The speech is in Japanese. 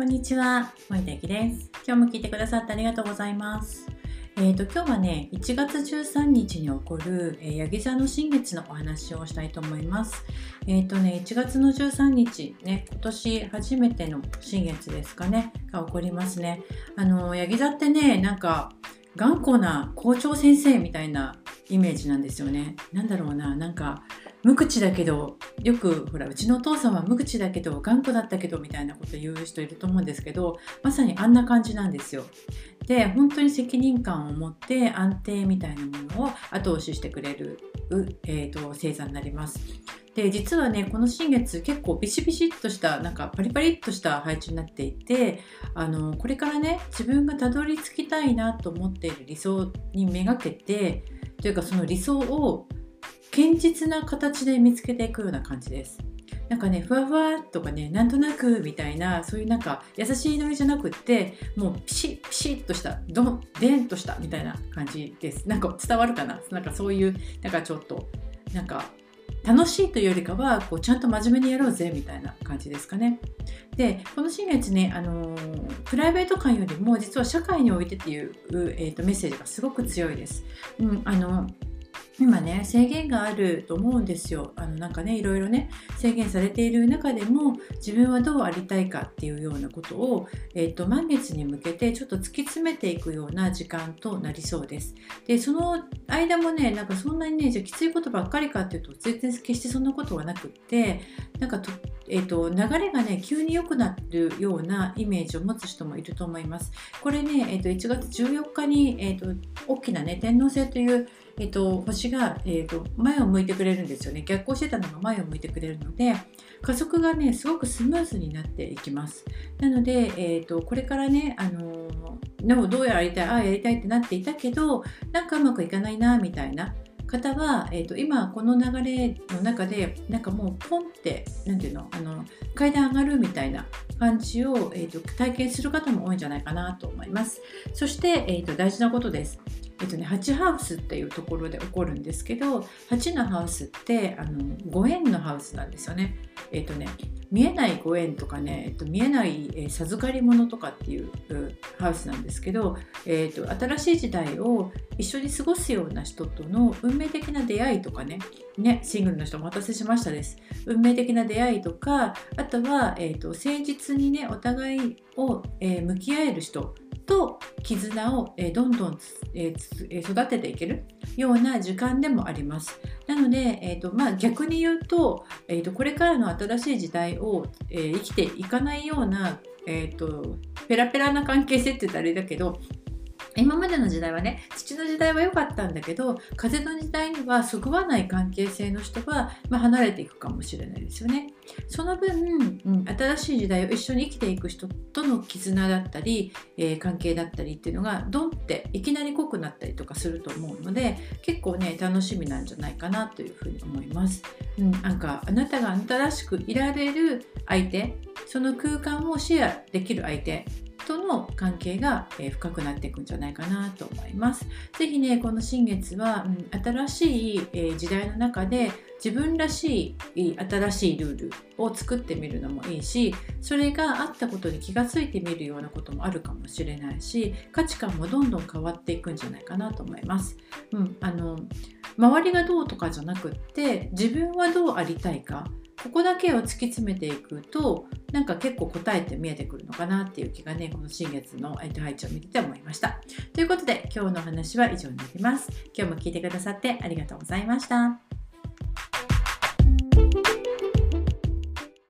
こんにちは、森田ゆきです。今日も聞いてくださってありがとうございます。えーと、今日はね、1月13日に起こる、えー、ヤギ座の新月のお話をしたいと思います。えっ、ー、とね、1月の13日、ね、今年初めての新月ですかね、が起こりますね。あの、ヤギ座ってね、なんか、頑固な校長先生みたいなイメージなんですよね。なんだろうな、なんか、無口だけどよくほらうちのお父さんは無口だけど頑固だったけどみたいなこと言う人いると思うんですけどまさにあんな感じなんですよ。で本当に責任感を持って安定みたいなものを後押ししてくれる、えーと、星座になります。で実はねこの新月結構ビシビシッとしたなんかパリパリっとした配置になっていてあのこれからね自分がたどり着きたいなと思っている理想にめがけてというかその理想を堅実な形で見つけていくような感じです。なんかね、ふわふわとかね、なんとなくみたいな、そういうなんか優しいノリじゃなくって、もうピシッピシッとした、ドン、デンとしたみたいな感じです。なんか伝わるかな？なんかそういう、なんかちょっと、なんか楽しいというよりかは、こうちゃんと真面目にやろうぜみたいな感じですかね。で、この新月ね、あのー、プライベート感よりも実は社会においてっていう、えーと、メッセージがすごく強いです。うん、あの今ね制限があると思うんですよあのなんかねいろいろね制限されている中でも自分はどうありたいかっていうようなことを、えーと、満月に向けてちょっと突き詰めていくような時間となりそうですでその間もねなんかそんなにねじゃきついことばっかりかっていうと全然決してそんなことはなくってなんかえーと、流れがね急に良くなるようなイメージを持つ人もいると思います。これね、えーと、1月14日に、えーと大きなね天王星というえーと、星が、えーと、前を向いてくれるんですよね。逆行してたのが前を向いてくれるので加速がねすごくスムーズになっていきます。なので、えーと、これからね、あのー、どうやらやりたいああやりたいってなっていたけどなんかうまくいかないなみたいな。方は、えーと、今この流れの中でなんかもうポンって何ていうのあの階段上がるみたいな感じを、えーと、体験する方も多いんじゃないかなと思います。そして、えーと大事なことです。えっとね、8ハウスっていうところで起こるんですけど8のハウスってあのご縁のハウスなんですよね。えっとね見えないご縁とかね、えっと、見えない、えー、授かり物とかっていうハウスなんですけど、えっと、新しい時代を一緒に過ごすような人との運命的な出会いとかねねシングルの人お待たせしましたです運命的な出会いとかあとは、えっと、誠実にねお互いを、えー、向き合える人と絆を、えどんどん、え育てていけるような時間でもあります。なので、えーとまあ、逆に言うと,、えーと、これからの新しい時代を、えー、生きていかないような、えーとペラペラな関係性って言ったらあれだけど今までの時代はね土の時代は良かったんだけど風の時代にはそぐわない関係性の人は、まあ、離れていくかもしれないですよね。その分、うん、新しい時代を一緒に生きていく人との絆だったり、えー、関係だったりっていうのがドンっていきなり濃くなったりとかすると思うので結構ね楽しみなんじゃないかなというふうに思います。うん、なんかあなたがあなたらしくいられる相手その空間をシェアできる相手との関係が、え深くなっていくんじゃないかなと思います。ぜひね、この新月は、うん、新しい、え時代の中で自分らしい新しいルールを作ってみるのもいいしそれがあったことに気がついてみるようなこともあるかもしれないし価値観もどんどん変わっていくんじゃないかなと思います。うん、あの周りがどうとかじゃなくって自分はどうありたいかここだけを突き詰めていくとなんか結構答えて見えてくるのかなっていう気がねこの新月の配置を見てて思いました。ということで今日の話は以上になります。今日も聞いてくださってありがとうございました。